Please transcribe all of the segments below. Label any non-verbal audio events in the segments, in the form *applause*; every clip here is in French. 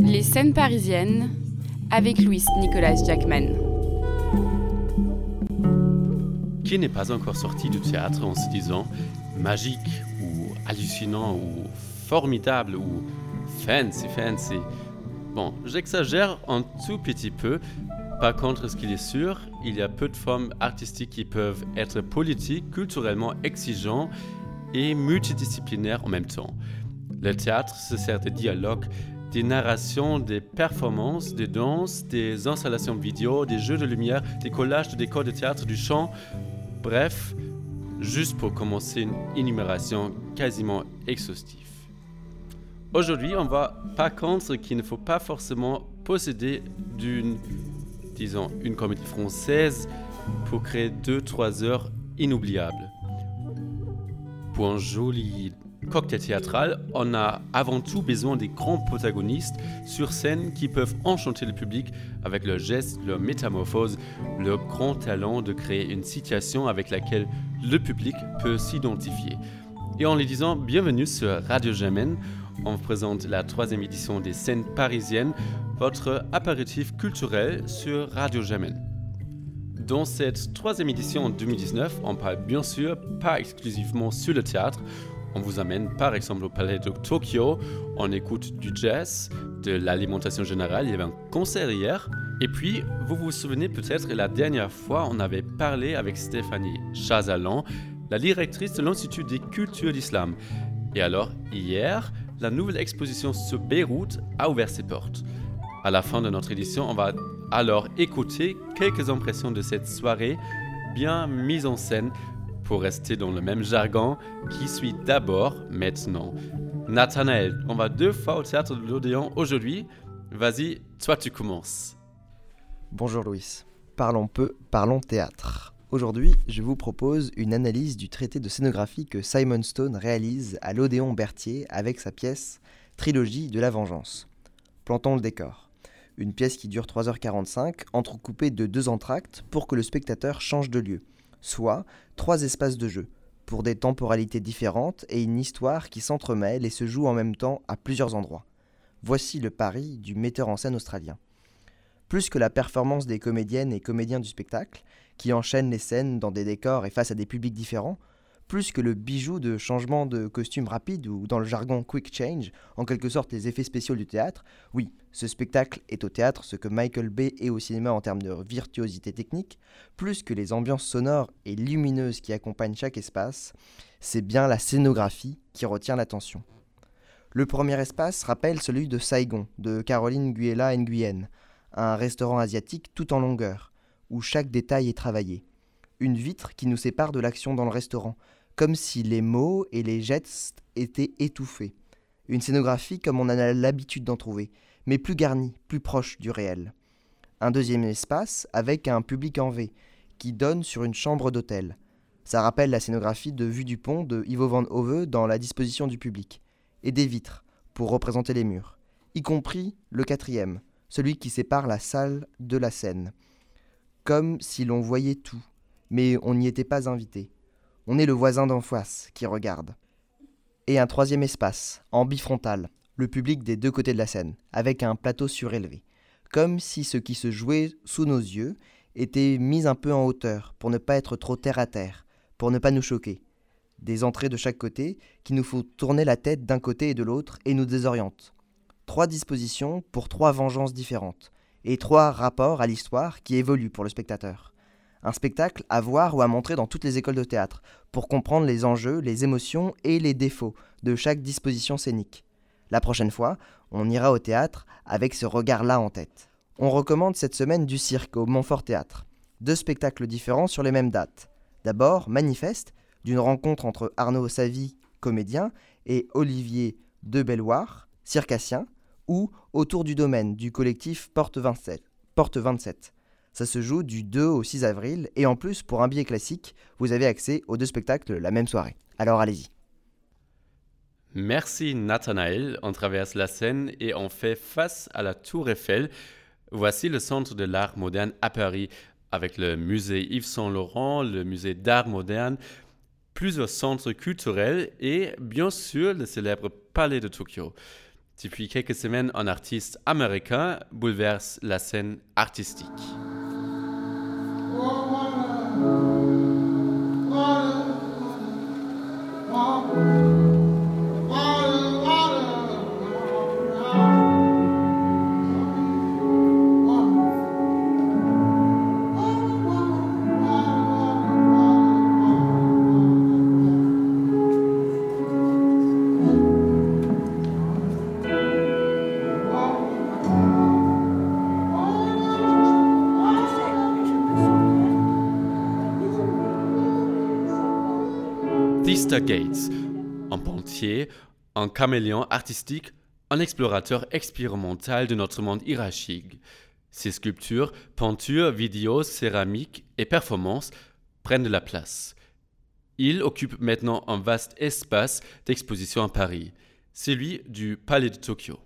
Les scènes parisiennes avec Louis Nicolas Jackman. Qui n'est pas encore sorti du théâtre en se disant magique ou hallucinant ou formidable ou fancy, fancy? Bon, j'exagère un tout petit peu. Par contre, ce qu'il est sûr, il y a peu de formes artistiques qui peuvent être politiques, culturellement exigeants et multidisciplinaires en même temps. Le théâtre se sert de dialogues, des narrations, des performances, des danses, des installations vidéo, des jeux de lumière, des collages de décors de théâtre, du chant. Bref, juste pour commencer une énumération quasiment exhaustive. Aujourd'hui, on va par contre qu'il ne faut pas forcément posséder d'une, disons, une comédie française pour créer 2-3 heures inoubliables. Pour un joli cocktail théâtral, on a avant tout besoin des grands protagonistes sur scène qui peuvent enchanter le public avec leurs gestes, leur métamorphose, leur grand talent de créer une situation avec laquelle le public peut s'identifier. Et en les disant bienvenue sur Radio Jamen, on vous présente la troisième édition des scènes parisiennes, votre apéritif culturel sur Radio Jamen. Dans cette troisième édition en 2019, on parle bien sûr pas exclusivement sur le théâtre, on vous amène par exemple au Palais de Tokyo, on écoute du jazz, de l'alimentation générale, il y avait un concert hier. Et puis, vous vous souvenez peut-être la dernière fois, on avait parlé avec Stéphanie Chazalan, la directrice de l'Institut des cultures d'islam. Et alors, hier, la nouvelle exposition sur Beyrouth a ouvert ses portes. À la fin de notre édition, on va alors écouter quelques impressions de cette soirée bien mise en scène pour rester dans le même jargon, qui suit d'abord maintenant. Nathanaël, on va deux fois au théâtre de l'Odéon aujourd'hui. Vas-y, toi tu commences. Bonjour Louis. Parlons peu, parlons théâtre. Aujourd'hui, je vous propose une analyse du traité de scénographie que Simon Stone réalise à l'Odéon Berthier avec sa pièce Trilogie de la Vengeance. Plantons le décor. Une pièce qui dure 3h45, entrecoupée de deux entractes pour que le spectateur change de lieu soit trois espaces de jeu, pour des temporalités différentes et une histoire qui s'entremêle et se joue en même temps à plusieurs endroits. Voici le pari du metteur en scène australien. Plus que la performance des comédiennes et comédiens du spectacle, qui enchaînent les scènes dans des décors et face à des publics différents, plus que le bijou de changement de costume rapide ou dans le jargon quick change, en quelque sorte les effets spéciaux du théâtre, oui, ce spectacle est au théâtre ce que Michael Bay est au cinéma en termes de virtuosité technique, plus que les ambiances sonores et lumineuses qui accompagnent chaque espace, c'est bien la scénographie qui retient l'attention. Le premier espace rappelle celui de Saigon, de Caroline Guyela Nguyen, un restaurant asiatique tout en longueur, où chaque détail est travaillé. Une vitre qui nous sépare de l'action dans le restaurant, comme si les mots et les gestes étaient étouffés. Une scénographie comme on a l'habitude d'en trouver, mais plus garnie, plus proche du réel. Un deuxième espace avec un public en V, qui donne sur une chambre d'hôtel. Ça rappelle la scénographie de Vue du pont de Ivo van Hove dans la disposition du public. Et des vitres, pour représenter les murs. Y compris le quatrième, celui qui sépare la salle de la scène. Comme si l'on voyait tout, mais on n'y était pas invité. On est le voisin d'en face qui regarde. Et un troisième espace, en bifrontal, le public des deux côtés de la scène, avec un plateau surélevé, comme si ce qui se jouait sous nos yeux était mis un peu en hauteur, pour ne pas être trop terre à terre, pour ne pas nous choquer. Des entrées de chaque côté qui nous font tourner la tête d'un côté et de l'autre et nous désorientent. Trois dispositions pour trois vengeances différentes, et trois rapports à l'histoire qui évoluent pour le spectateur un spectacle à voir ou à montrer dans toutes les écoles de théâtre, pour comprendre les enjeux, les émotions et les défauts de chaque disposition scénique. La prochaine fois, on ira au théâtre avec ce regard-là en tête. On recommande cette semaine du cirque au Montfort Théâtre. Deux spectacles différents sur les mêmes dates. D'abord, Manifeste, d'une rencontre entre Arnaud Savy, comédien, et Olivier Debelloir, circassien, ou Autour du domaine du collectif Porte 27. Porte 27. Ça se joue du 2 au 6 avril et en plus, pour un billet classique, vous avez accès aux deux spectacles la même soirée. Alors allez-y. Merci Nathanaël. On traverse la Seine et on fait face à la Tour Eiffel. Voici le centre de l'art moderne à Paris, avec le musée Yves Saint Laurent, le musée d'art moderne, plusieurs centres culturels et bien sûr le célèbre Palais de Tokyo. Depuis quelques semaines, un artiste américain bouleverse la scène artistique. Water, water, water. Gates, un pontier, un caméléon artistique, un explorateur expérimental de notre monde hiérarchique. Ses sculptures, peintures, vidéos, céramiques et performances prennent de la place. Il occupe maintenant un vaste espace d'exposition à Paris, celui du Palais de Tokyo.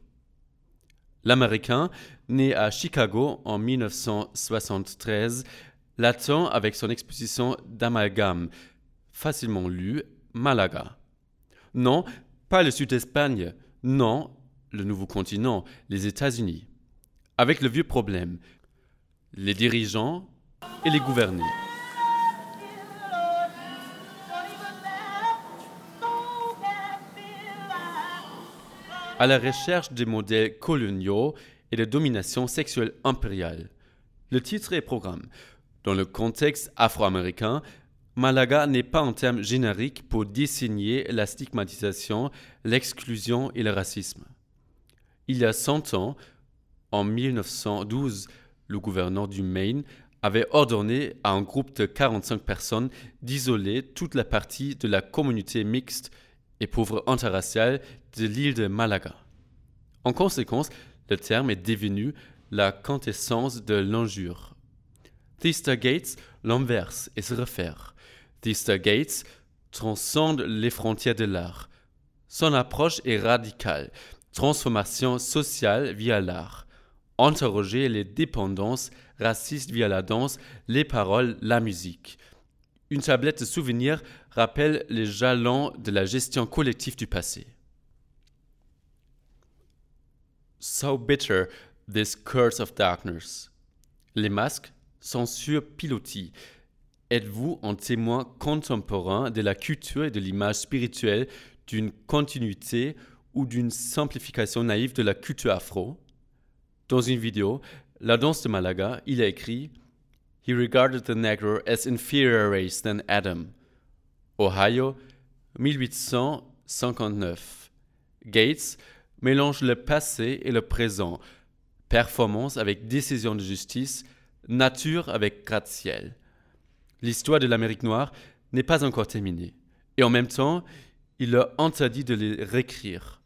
L'Américain, né à Chicago en 1973, l'attend avec son exposition d'amalgame, facilement lue, Malaga. Non, pas le sud d'Espagne, non, le nouveau continent, les États-Unis. Avec le vieux problème, les dirigeants et les gouvernés. À la recherche des modèles coloniaux et de domination sexuelle impériale. Le titre et programme. Dans le contexte afro-américain, Malaga n'est pas un terme générique pour désigner la stigmatisation, l'exclusion et le racisme. Il y a 100 ans, en 1912, le gouverneur du Maine avait ordonné à un groupe de 45 personnes d'isoler toute la partie de la communauté mixte et pauvre interraciale de l'île de Malaga. En conséquence, le terme est devenu la quintessence de l'injure. Thista Gates l'inverse et se réfère. Thista Gates transcende les frontières de l'art. Son approche est radicale, transformation sociale via l'art. Interroger les dépendances racistes via la danse, les paroles, la musique. Une tablette de souvenirs rappelle les jalons de la gestion collective du passé. So bitter, this curse of darkness. Les masques sur pilotis. Êtes-vous un témoin contemporain de la culture et de l'image spirituelle d'une continuité ou d'une simplification naïve de la culture afro? Dans une vidéo, La danse de Malaga, il a écrit He regarded the Negro as inferior race than Adam. Ohio, 1859. Gates mélange le passé et le présent, performance avec décision de justice, nature avec gratte-ciel. L'histoire de l'Amérique noire n'est pas encore terminée, et en même temps, il leur interdit de les réécrire.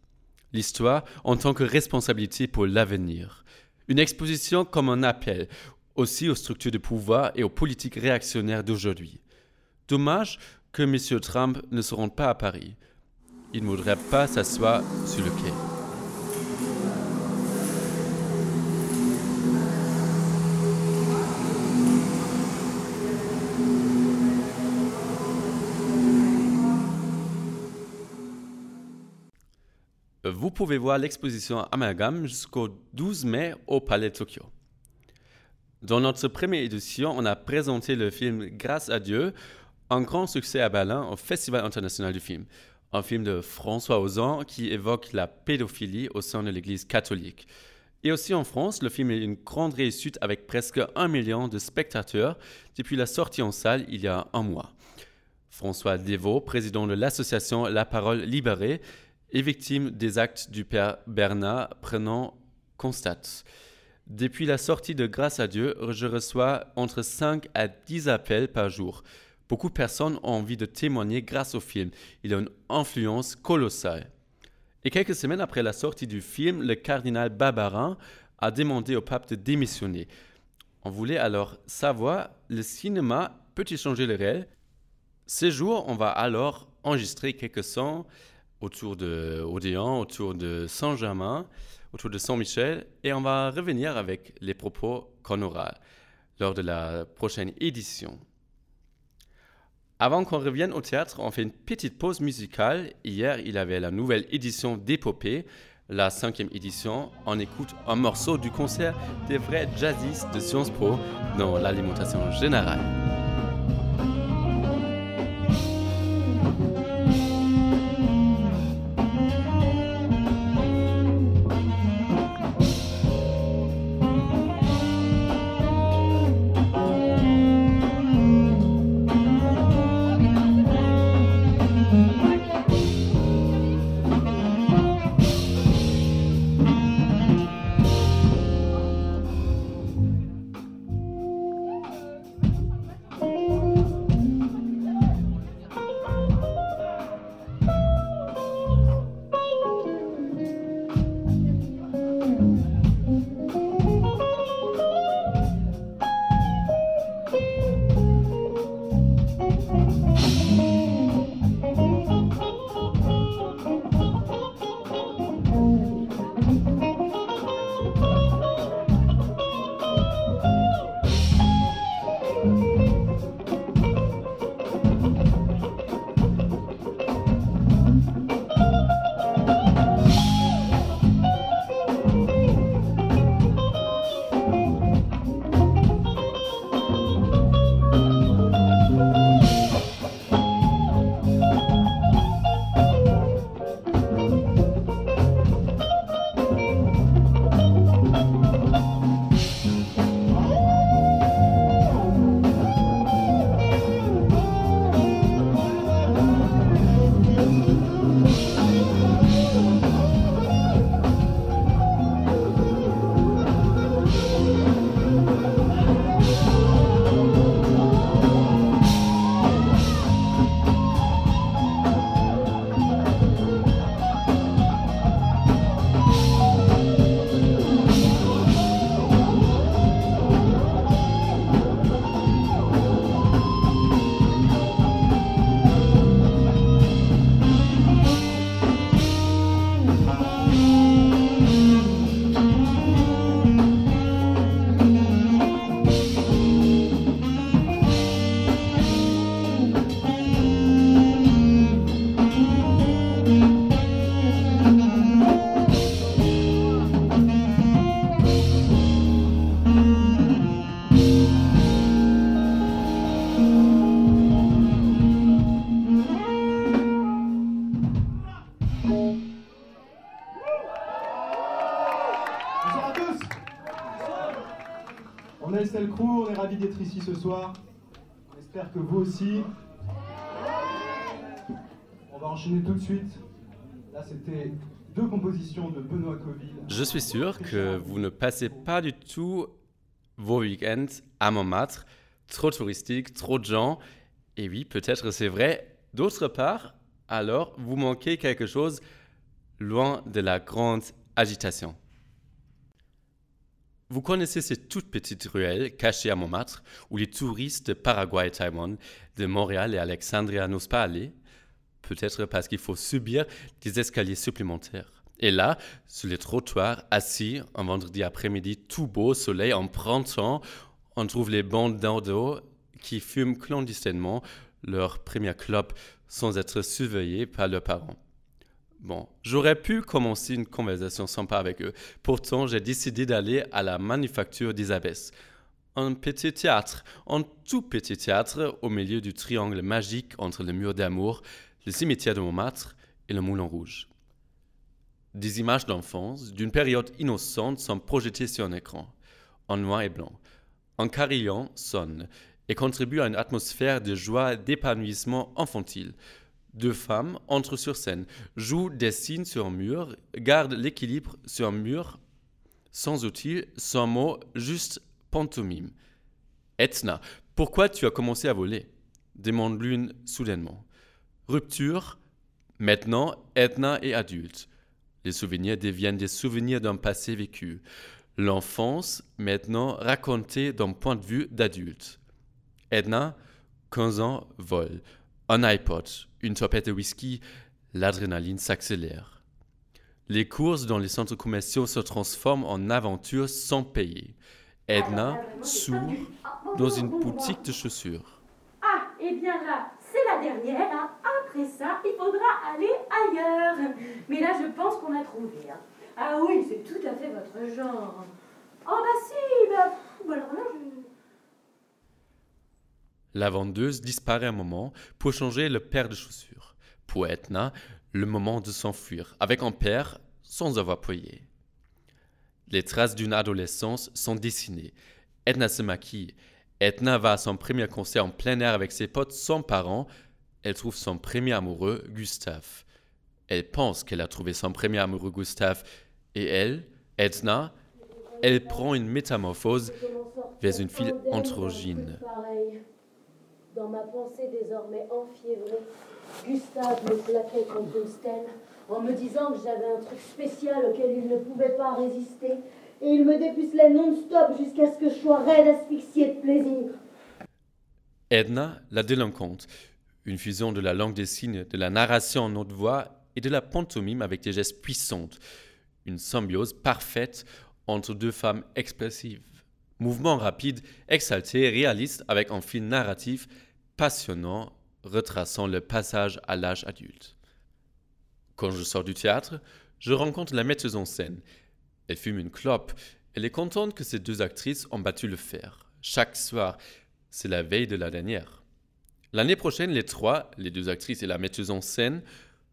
L'histoire en tant que responsabilité pour l'avenir. Une exposition comme un appel aussi aux structures de pouvoir et aux politiques réactionnaires d'aujourd'hui. Dommage que M. Trump ne se rende pas à Paris. Il ne voudrait pas s'asseoir sur le quai. Vous pouvez voir l'exposition Amalgame jusqu'au 12 mai au Palais Tokyo. Dans notre première édition, on a présenté le film Grâce à Dieu, un grand succès à Berlin au Festival international du film. Un film de François Ozan qui évoque la pédophilie au sein de l'Église catholique. Et aussi en France, le film est une grande réussite avec presque un million de spectateurs depuis la sortie en salle il y a un mois. François Devaux, président de l'association La Parole Libérée, est victime des actes du père Bernard prenant constate. Depuis la sortie de Grâce à Dieu, je reçois entre 5 à 10 appels par jour. Beaucoup de personnes ont envie de témoigner grâce au film. Il a une influence colossale. Et quelques semaines après la sortie du film, le cardinal Barbarin a demandé au pape de démissionner. On voulait alors savoir, le cinéma peut-il changer le réel? Ces jours, on va alors enregistrer quelques sons autour de Odéon, autour de Saint-Germain, autour de Saint-Michel, et on va revenir avec les propos qu'on aura lors de la prochaine édition. Avant qu'on revienne au théâtre, on fait une petite pause musicale. Hier, il y avait la nouvelle édition d'Épopée. la cinquième édition, on écoute un morceau du concert des vrais jazzistes de Sciences Po dans l'alimentation générale. Soir. J'espère que vous aussi. On va enchaîner tout de suite. Là, c'était deux compositions de Benoît Coville. Je suis sûr que vous ne passez pas du tout vos week-ends à Montmartre. Trop touristique, trop de gens. Et oui, peut-être c'est vrai. D'autre part, alors, vous manquez quelque chose loin de la grande agitation. Vous connaissez ces toutes petites ruelles cachées à Montmartre où les touristes de Paraguay et Taïwan, de Montréal et Alexandria n'osent pas aller? Peut-être parce qu'il faut subir des escaliers supplémentaires. Et là, sur les trottoirs, assis un vendredi après-midi, tout beau, soleil en printemps, on trouve les bandes d'ado qui fument clandestinement leur première clope sans être surveillés par leurs parents. Bon, j'aurais pu commencer une conversation sympa avec eux. Pourtant, j'ai décidé d'aller à la Manufacture d'Isabès. Un petit théâtre, un tout petit théâtre au milieu du triangle magique entre le mur d'amour, le cimetière de Montmartre et le Moulin Rouge. Des images d'enfance, d'une période innocente, sont projetées sur un écran, en noir et blanc. Un carillon sonne et contribue à une atmosphère de joie, d'épanouissement infantile. Deux femmes entrent sur scène, jouent des signes sur un mur, gardent l'équilibre sur un mur, sans outils, sans mots, juste pantomime. Etna, pourquoi tu as commencé à voler? demande l'une soudainement. Rupture. Maintenant, Etna est adulte. Les souvenirs deviennent des souvenirs d'un passé vécu. L'enfance, maintenant, racontée d'un point de vue d'adulte. Edna, 15 ans, vole. Un iPod, une topette de whisky, l'adrénaline s'accélère. Les courses dans les centres commerciaux se transforment en aventures sans payer. Edna s'ouvre dans une boutique de chaussures. Ah, et eh bien là, c'est la dernière, hein. après ça, il faudra aller ailleurs. Mais là, je pense qu'on a trouvé. hein. Ah oui, c'est tout à fait votre genre. Oh bah si, bah, bah alors là, je... La vendeuse disparaît un moment pour changer le paire de chaussures. Pour Edna, le moment de s'enfuir avec un père sans avoir payé. Les traces d'une adolescence sont dessinées. Edna se maquille. Edna va à son premier concert en plein air avec ses potes sans parents. Elle trouve son premier amoureux, Gustave. Elle pense qu'elle a trouvé son premier amoureux, Gustave. Et elle, Edna, elle prend une métamorphose vers une fille androgyne. Dans ma pensée désormais enfiévrée, Gustave me plaquait contre une stèle en me disant que j'avais un truc spécial auquel il ne pouvait pas résister. Et il me dépucelait non-stop jusqu'à ce que je sois raide asphyxiée de plaisir. Edna, la délinquante, une fusion de la langue des signes, de la narration en haute voix et de la pantomime avec des gestes puissants. Une symbiose parfaite entre deux femmes expressives. Mouvement rapide, exalté, réaliste avec un fil narratif passionnant retraçant le passage à l'âge adulte. Quand je sors du théâtre, je rencontre la metteuse en scène. Elle fume une clope. Elle est contente que ces deux actrices ont battu le fer. Chaque soir, c'est la veille de la dernière. L'année prochaine, les trois, les deux actrices et la metteuse en scène,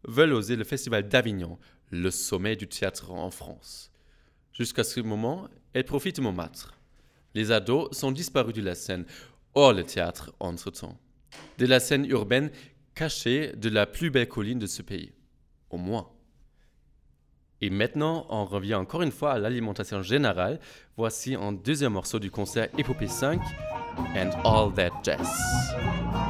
veulent oser le Festival d'Avignon, le sommet du théâtre en France. Jusqu'à ce moment, elles profitent de Montmartre. Les ados sont disparus de la scène, hors le théâtre entre-temps. De la scène urbaine cachée de la plus belle colline de ce pays. Au moins. Et maintenant, on revient encore une fois à l'alimentation générale. Voici un deuxième morceau du concert Épopée 5, And All That Jazz.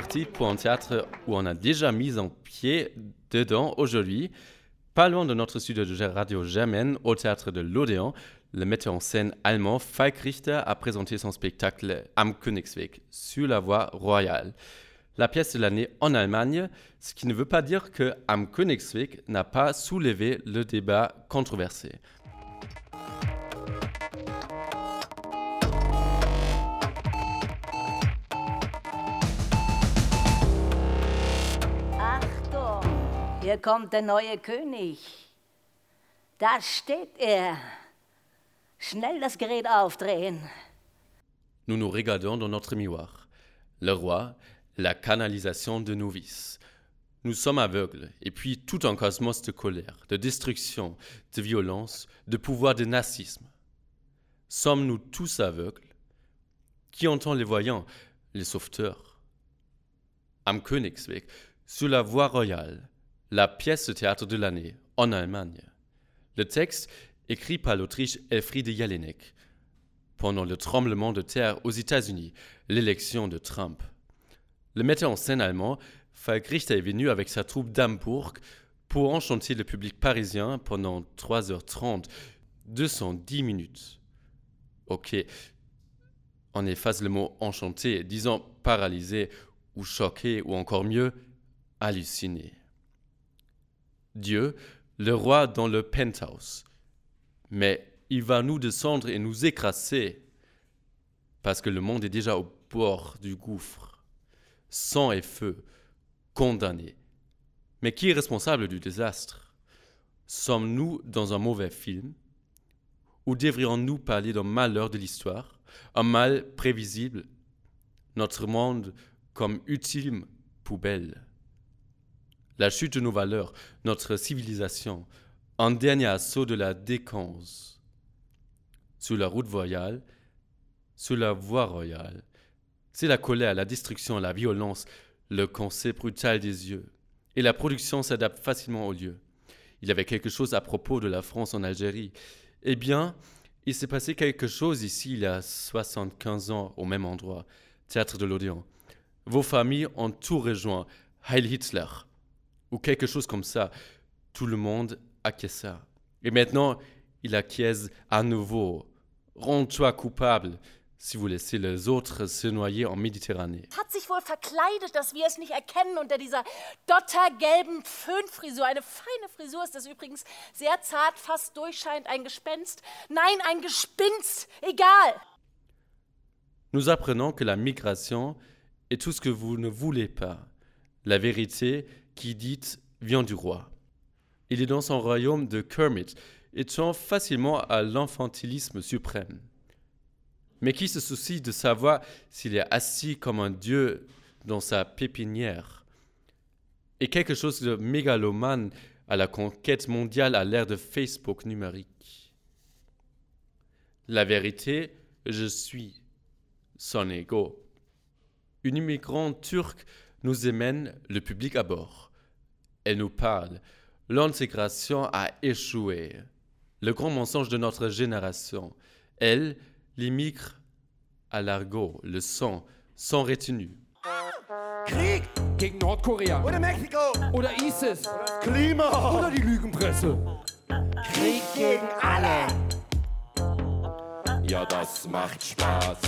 Parti pour un théâtre où on a déjà mis un pied dedans aujourd'hui. Pas loin de notre studio de radio Germaine, au théâtre de l'Odéon, le metteur en scène allemand Falk Richter a présenté son spectacle Am Königsweg sur la voie royale. La pièce de l'année en Allemagne, ce qui ne veut pas dire que Am Königsweg n'a pas soulevé le débat controversé. Hier kommt der neue König. Da steht er. Schnell das Gerät aufdrehen. Nous nous regardons dans notre miroir. Le roi, la canalisation de nos vices. Nous sommes aveugles, et puis tout un cosmos de colère, de destruction, de violence, de pouvoir, de nazisme. Sommes-nous tous aveugles? Qui entend les voyants Les sauveteurs? Am Königsweg, sur la voie royale, la pièce de théâtre de l'année, en Allemagne. Le texte écrit par l'Autriche Elfriede Jelinek pendant le tremblement de terre aux États-Unis, l'élection de Trump. Le metteur en scène allemand, Falk est venu avec sa troupe d'Hambourg pour enchanter le public parisien pendant 3h30, 210 minutes. Ok, on efface le mot enchanté, disons paralysé ou choqué ou encore mieux, halluciné. Dieu, le roi dans le penthouse, mais il va nous descendre et nous écraser parce que le monde est déjà au bord du gouffre, sang et feu, condamné. Mais qui est responsable du désastre? Sommes-nous dans un mauvais film? Ou devrions-nous parler d'un malheur de l'histoire, un mal prévisible, notre monde comme ultime poubelle La chute de nos valeurs, notre civilisation, un dernier assaut de la décence. Sur la route royale, sur la voie royale, c'est la colère, la destruction, la violence, le concept brutal des yeux. Et la production s'adapte facilement au lieu. Il y avait quelque chose à propos de la France en Algérie. Eh bien, il s'est passé quelque chose ici il y a 75 ans au même endroit, théâtre de l'Odéon. Vos familles ont tout rejoint, Heil Hitler, ou quelque chose comme ça. Tout le monde acquiesça. Et maintenant, il acquiesce à nouveau. Rends-toi coupable si vous laissez les autres se noyer en Méditerranée. Hat sich wohl verkleidet, dass wir es nicht erkennen unter dieser dottergelben Föhnfrisur. Eine feine Frisur ist das übrigens, sehr zart, fast durchscheinend ein Gespenst. Nein, ein Gespinst. Egal. Nous apprenons que la migration est tout ce que vous ne voulez pas. La vérité qui dite vient du roi. Il est dans son royaume de Kermit, étant facilement à l'enfantilisme suprême. Mais qui se soucie de savoir s'il est assis comme un dieu dans sa pépinière? Et quelque chose de mégalomane à la conquête mondiale à l'ère de Facebook numérique. La vérité, je suis son ego. Une immigrante turque nous emmène le public à bord. Elle nous parle, L'intégration a échoué. Le grand mensonge de notre génération. Elle, l'immigre à l'argot, le sang, sans retenue. Krieg gegen Nordkorea Oder Mexiko. oder ISIS Klima. oder die Lügenpresse. Krieg gegen alle. Ja, das macht Spaß.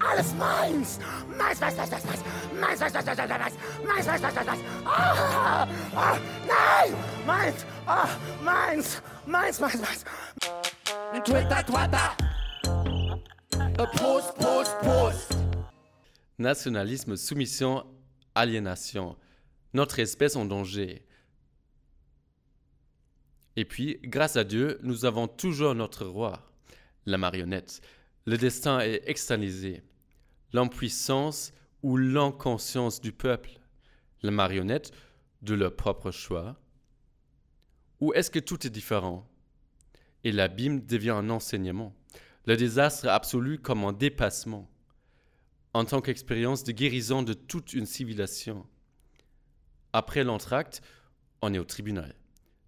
Alles meins. Meins, meins, meins, meins, meins. Meins, meins, meins, meins, meins, meins. Meins, meins, meins, meins, meins. Ah, ah, nein. Meins. Ah, meins. Meins, meins, meins. Twitter, Twitter. Äh, Prost, Prost, Prost. Nationalisme, soumission, aliénation. Notre espèce en danger. Et puis, grâce à Dieu, nous avons toujours notre roi, la marionnette. Le destin est externalisé. L'impuissance ou l'inconscience du peuple, la marionnette de leur propre choix. Ou est-ce que tout est différent? Et l'abîme devient un enseignement. Le désastre absolu comme un dépassement en tant qu'expérience de guérison de toute une civilisation. Après l'entracte, on est au tribunal.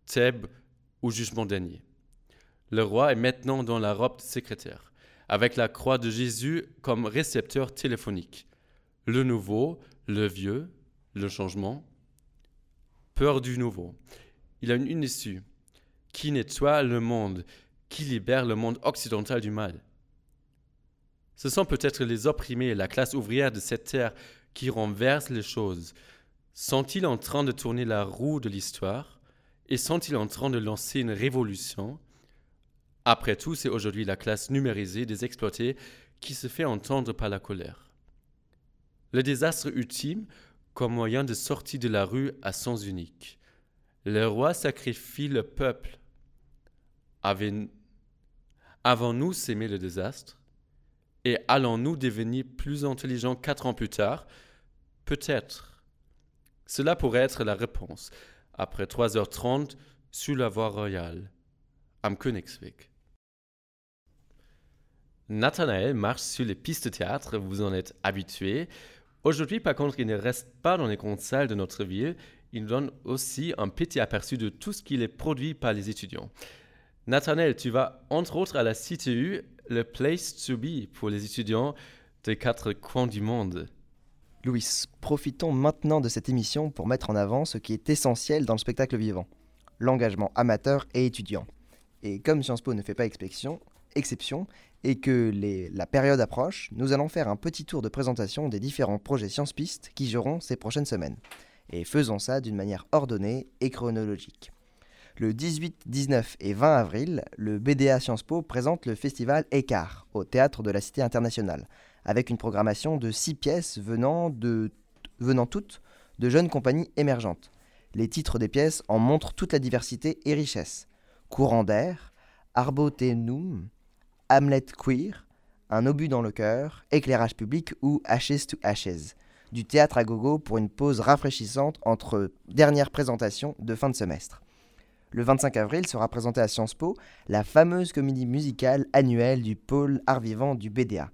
Thèbes au jugement dernier. Le roi est maintenant dans la robe de secrétaire, avec la croix de Jésus comme récepteur téléphonique. Le nouveau, le vieux, le changement. Peur du nouveau. Il a une, issue qui nettoie le monde, qui libère le monde occidental du mal. Ce sont peut-être les opprimés, la classe ouvrière de cette terre, qui renversent les choses. Sont-ils en train de tourner la roue de l'histoire et sont-ils en train de lancer une révolution Après tout, c'est aujourd'hui la classe numérisée des exploités qui se fait entendre par la colère. Le désastre ultime comme moyen de sortie de la rue à sens unique. Le roi sacrifie le peuple. Avons-nous s'aimer le désastre Et allons-nous devenir plus intelligents quatre ans plus tard Peut-être. Cela pourrait être la réponse, après 3h30 sur la voie royale, am Königsweg. Nathanaël marche sur les pistes de théâtre, vous en êtes habitué. Aujourd'hui, par contre, il ne reste pas dans les grandes salles de notre ville, il nous donne aussi un petit aperçu de tout ce qui est produit par les étudiants. Nathanaël, tu vas entre autres à la CTU, le place to be pour les étudiants des quatre coins du monde. Louis, profitons maintenant de cette émission pour mettre en avant ce qui est essentiel dans le spectacle vivant l'engagement amateur et étudiant. Et comme Sciences Po ne fait pas exception, exception et que la période approche, nous allons faire un petit tour de présentation des différents projets Sciences Pistes qui joueront ces prochaines semaines. Et faisons ça d'une manière ordonnée et chronologique. Le 18, 19 et 20 avril, le BDA Sciences Po présente le festival Écart au théâtre de la Cité internationale, avec une programmation de six pièces venant, de, venant toutes de jeunes compagnies émergentes. Les titres des pièces en montrent toute la diversité et richesse. Courant d'air, Arbotenum, Hamlet Queer, Un obus dans le cœur, Éclairage public ou Ashes to Ashes. Du théâtre à gogo pour une pause rafraîchissante entre dernières présentations de fin de semestre. Le 25 avril sera présentée à Sciences Po la fameuse comédie musicale annuelle du pôle art vivant du BDA.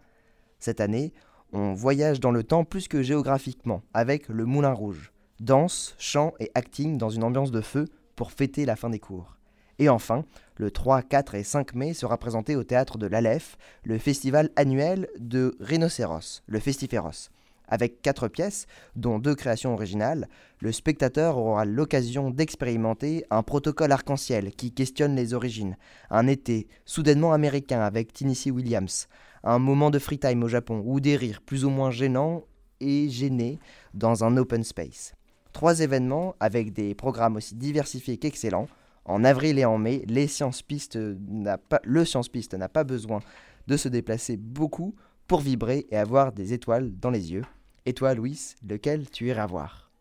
Cette année, on voyage dans le temps plus que géographiquement avec le Moulin Rouge. Danse, chant et acting dans une ambiance de feu pour fêter la fin des cours. Et enfin, le 3, 4 et 5 mai sera présenté au théâtre de l'Aleph le festival annuel de Rhinocéros, le Festiféros. Avec quatre pièces, dont deux créations originales, le spectateur aura l'occasion d'expérimenter un protocole arc-en-ciel qui questionne les origines, un été soudainement américain avec Tennessee Williams, un moment de free time au Japon ou des rires plus ou moins gênants et gênés dans un open space. Trois événements avec des programmes aussi diversifiés qu'excellents. En avril et en mai, le Science Piste n'a pas besoin de se déplacer beaucoup pour vibrer et avoir des étoiles dans les yeux. Et toi, Louis, lequel tu iras voir?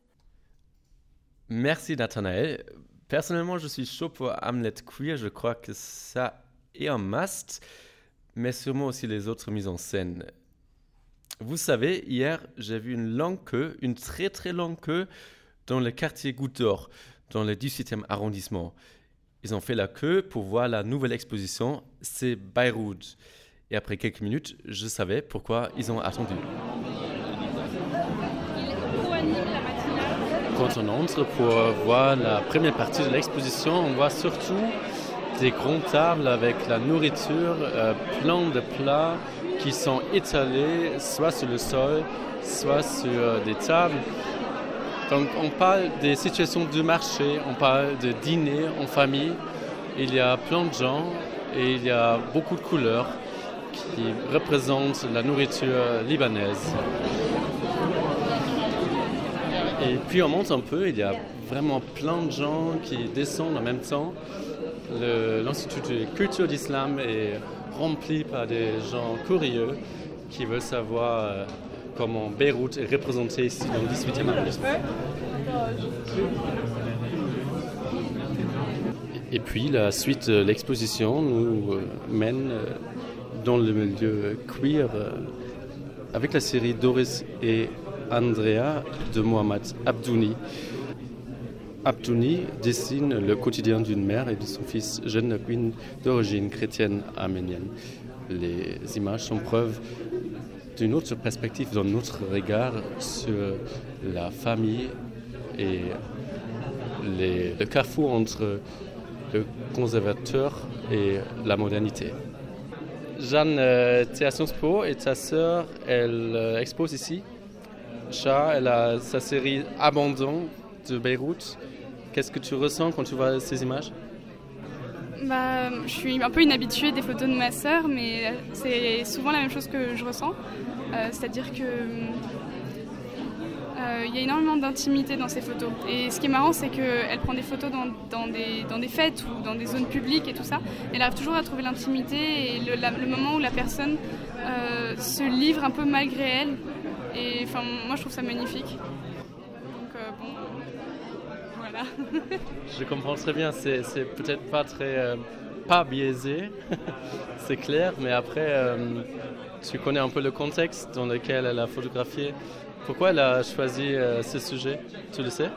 Merci Nathanaël. Personnellement, je suis chaud pour Hamlet Queer. Je crois que ça est un must, mais sûrement aussi les autres mises en scène. Vous savez, hier, j'ai vu une longue queue, une très très longue queue, dans le quartier Goutte d'Or, dans le 18e arrondissement. Ils ont fait la queue pour voir la nouvelle exposition, c'est Beyrouth. Et après quelques minutes, je savais pourquoi ils ont attendu. Quand on entre pour voir la première partie de l'exposition, on voit surtout des grandes tables avec la nourriture, euh, plein de plats qui sont étalés soit sur le sol, soit sur euh, des tables. Donc on parle des situations de marché, on parle de dîner en famille. Il y a plein de gens et il y a beaucoup de couleurs qui représentent la nourriture libanaise. Et puis on monte un peu, il y a vraiment plein de gens qui descendent en même temps. L'Institut de culture d'islam est rempli par des gens curieux qui veulent savoir euh, comment Beyrouth est représentée ici dans le 18e arrondissement. Et puis la suite de l'exposition nous euh, mène euh, dans le milieu queer euh, avec la série Doris et Andrea de Mohamed Abdouni. Abdouni dessine le quotidien d'une mère et de son fils jeune d'origine chrétienne arménienne. Les images sont preuve d'une autre perspective, d'un autre regard sur la famille et les- le carrefour entre le conservateur et la modernité. Jeanne, euh, tu es à Sciences Po et ta sœur, elle euh, expose ici Shah, elle a sa série Abandon de Beyrouth. Qu'est-ce que tu ressens quand tu vois ces images? Bah, je suis un peu inhabituée des photos de ma sœur, mais c'est souvent la même chose que je ressens. Euh, C'est-à-dire que euh, il y a énormément d'intimité dans ces photos. Et ce qui est marrant, c'est qu'elle prend des photos dans, des, dans, des, fêtes ou dans des zones publiques et tout ça. Elle arrive toujours à trouver l'intimité et le, moment où la personne euh, se livre un peu malgré elle. Et enfin, moi, je trouve ça magnifique. Voilà. je comprends très bien. C'est peut-être pas très. Euh, pas biaisé, *laughs* c'est clair, mais après, euh, tu connais un peu le contexte dans lequel elle a photographié. Pourquoi elle a choisi euh, ce sujet? Tu le sais?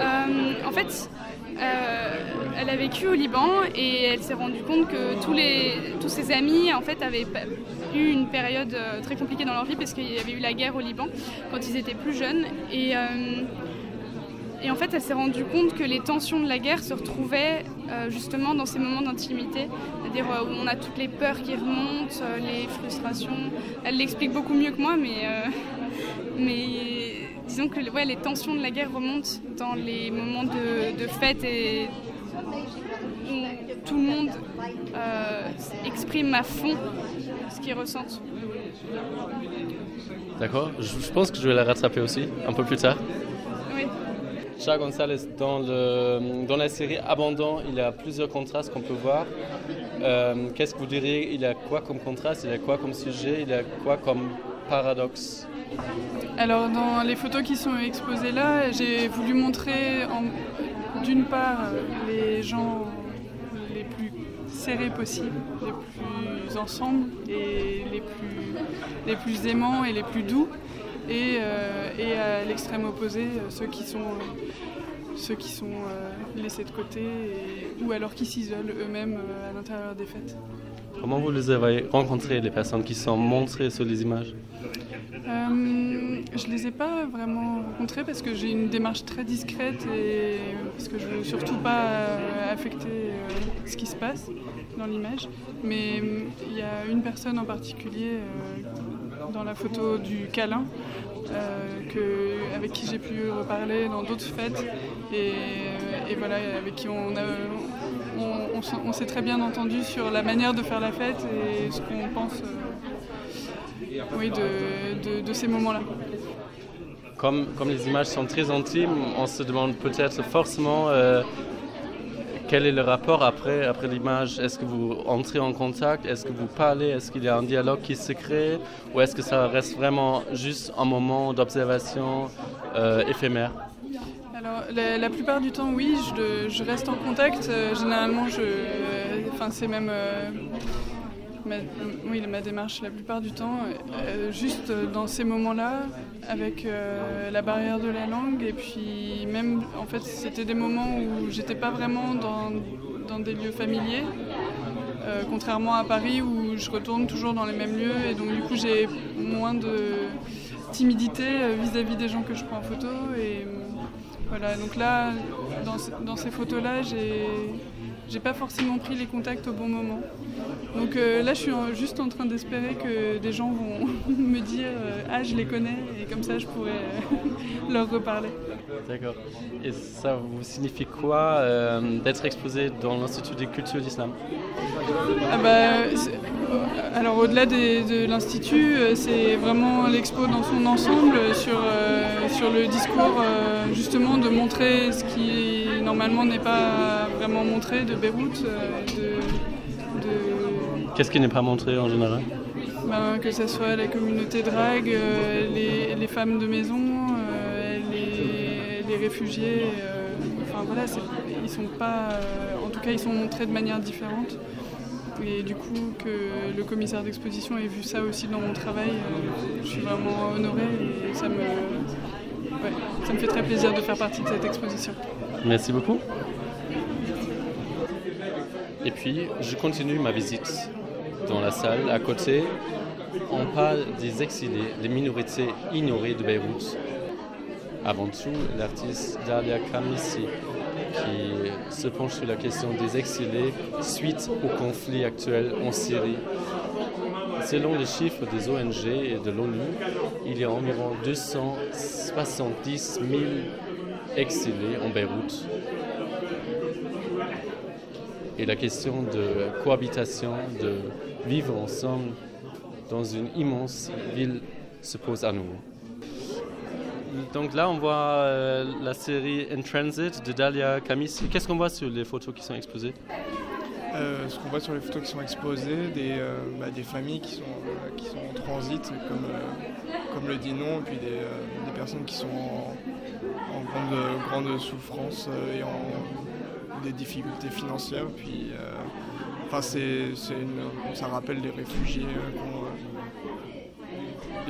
Euh, En fait, elle a vécu au Liban et elle s'est rendue compte que tous, les, tous ses amis en fait, avaient eu une période très compliquée dans leur vie parce qu'il y avait eu la guerre au Liban quand ils étaient plus jeunes. Et, et en fait, elle s'est rendue compte que les tensions de la guerre se retrouvaient euh, justement dans ces moments d'intimité, c'est-à-dire euh, où on a toutes les peurs qui remontent, euh, les frustrations. Elle l'explique beaucoup mieux que moi, mais, *laughs* disons que les tensions de la guerre remontent dans les moments de, de fête et où tout le monde exprime à fond ce qu'il ressent. D'accord, je pense que je vais la rattraper aussi un peu plus tard. Charles Gonzalez, dans, le, dans la série Abandon, il y a plusieurs contrastes qu'on peut voir. Euh, Qu'est-ce que vous diriez Il y a quoi comme contraste Il y a quoi comme sujet Il y a quoi comme paradoxe? Alors, dans les photos qui sont exposées là, j'ai voulu montrer d'une part les gens les plus serrés possibles, les plus ensemble et les plus, les plus aimants et les plus doux et, euh, et à l'extrême opposé, ceux qui sont, euh, ceux qui sont euh, laissés de côté et, ou alors qui s'isolent eux-mêmes euh, à l'intérieur des fêtes. Comment vous les avez rencontrés, les personnes qui sont montrées sur les images? Euh, Je ne les ai pas vraiment rencontrées parce que j'ai une démarche très discrète et parce que je ne veux surtout pas euh, affecter euh, ce qui se passe dans l'image. Mais il y a une personne en particulier dans la photo du câlin euh, avec qui j'ai pu reparler dans d'autres fêtes et, voilà, avec qui on, s'est très bien entendu sur la manière de faire la fête et ce qu'on pense euh, oui, de, ces moments-là. Comme, comme, les images sont très intimes, on se demande peut-être forcément euh, quel est le rapport après, après l'image? Est-ce que vous entrez en contact? Est-ce que vous parlez? Est-ce qu'il y a un dialogue qui se crée? Ou est-ce que ça reste vraiment juste un moment d'observation euh, éphémère? Alors, la, plupart du temps, oui, je, je reste en contact. Euh, généralement, je, enfin, c'est même euh, oui, ma démarche la plupart du temps, euh, juste dans ces moments-là, avec euh, la barrière de la langue. Et puis, même, en fait, c'était des moments où j'étais pas vraiment dans, dans des lieux familiers. Euh, contrairement à Paris où je retourne toujours dans les mêmes lieux et donc du coup j'ai moins de timidité vis-à-vis -vis des gens que je prends en photo et voilà, donc là, dans, dans ces photos-là, j'ai pas forcément pris les contacts au bon moment. Donc euh, là, je suis en, juste en train d'espérer que des gens vont *laughs* me dire euh, Ah, je les connais, et comme ça, je pourrais euh, *laughs* leur reparler. D'accord. Et ça vous signifie quoi d'être exposé dans l'Institut des cultures d'islam? Ah bah, Alors, au-delà de l'Institut, c'est vraiment l'expo dans son ensemble sur, sur le discours, justement, de montrer ce qui normalement n'est pas vraiment montré de Beyrouth. De, de... Qu'est-ce qui n'est pas montré en général ben, Que ce soit la communauté drague, euh, les, les, femmes de maison, euh, les, les, réfugiés. Euh, enfin voilà, ils sont pas. en tout cas, ils sont montrés de manière différente. Et du coup, que le commissaire d'exposition ait vu ça aussi dans mon travail, je suis vraiment honorée et ça me, ouais, ça me fait très plaisir de faire partie de cette exposition. Merci beaucoup. Et puis, je continue ma visite dans la salle à côté. On parle des exilés, des minorités ignorées de Beyrouth. Avant tout, l'artiste Dalia Kamissi, qui se penche sur la question des exilés suite au conflit actuel en Syrie. selon les chiffres des ONG et de l'ONU, il y a environ 270 000 exilés en Beyrouth. Et la question de cohabitation, de vivre ensemble dans une immense ville se pose à nouveau. Donc là, on voit euh, la série In Transit de Dalia Kamisi. Qu'est-ce qu'on voit sur les photos qui sont exposées? Euh, ce qu'on voit sur les photos qui sont exposées, des, euh, bah, des familles qui sont, euh, qui sont en transit, comme, euh, comme le dit non, et puis des, euh, des personnes qui sont en grande, grande souffrance euh, et en des difficultés financières. Puis, euh, enfin, c'est, ça rappelle des réfugiés, qu'on,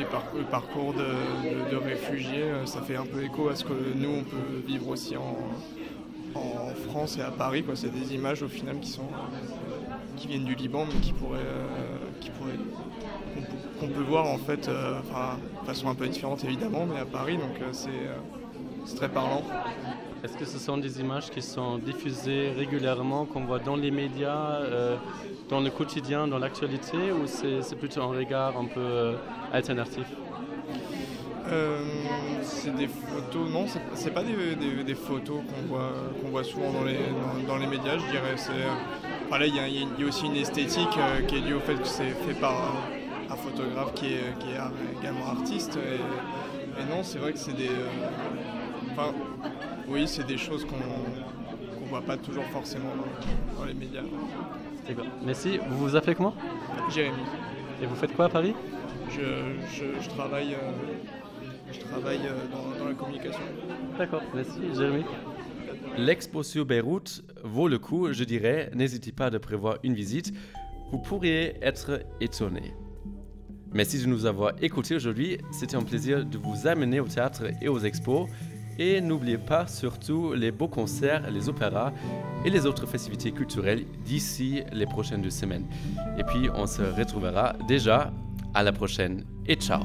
euh, le parcours de, réfugiés. Ça fait un peu écho à ce que nous, on peut vivre aussi en, France et à Paris. C'est des images au final qui, sont, qui viennent du Liban, mais qui pourraient, qui pourraient qu'on peut- voir en fait, de façon un peu différente évidemment, mais à Paris. Donc c'est c'est très parlant. Est-ce que ce sont des images qui sont diffusées régulièrement, qu'on voit dans les médias, euh, dans le quotidien, dans l'actualité, ou c'est plutôt un regard un peu euh, alternatif? Euh, c'est des photos, non, c'est pas des, des- des photos qu'on voit, qu'on voit souvent dans les, dans, dans les médias, je dirais. Euh, enfin, là, il y, a- y aussi une esthétique euh, qui est due au fait que c'est fait par un, un photographe qui est, qui est ar- également artiste. Et, et non, c'est vrai que c'est des. Enfin, oui, c'est des choses qu'on qu'on voit pas toujours forcément dans, dans les médias. D'accord. Merci. Vous vous appelez comment? Jérémy. Et vous faites quoi à Paris? Je, je, je travaille, euh, je travaille euh, dans, dans la communication. D'accord, merci Jérémy. L'expo sur Beyrouth vaut le coup, je dirais. N'hésitez pas de prévoir une visite. Vous pourriez être étonné. Merci de nous avoir écoutés aujourd'hui. C'était un plaisir de vous amener au théâtre et aux expos. Et n'oubliez pas surtout les beaux concerts, les opéras et les autres festivités culturelles d'ici les prochaines semaines. Et puis on se retrouvera déjà à la prochaine et ciao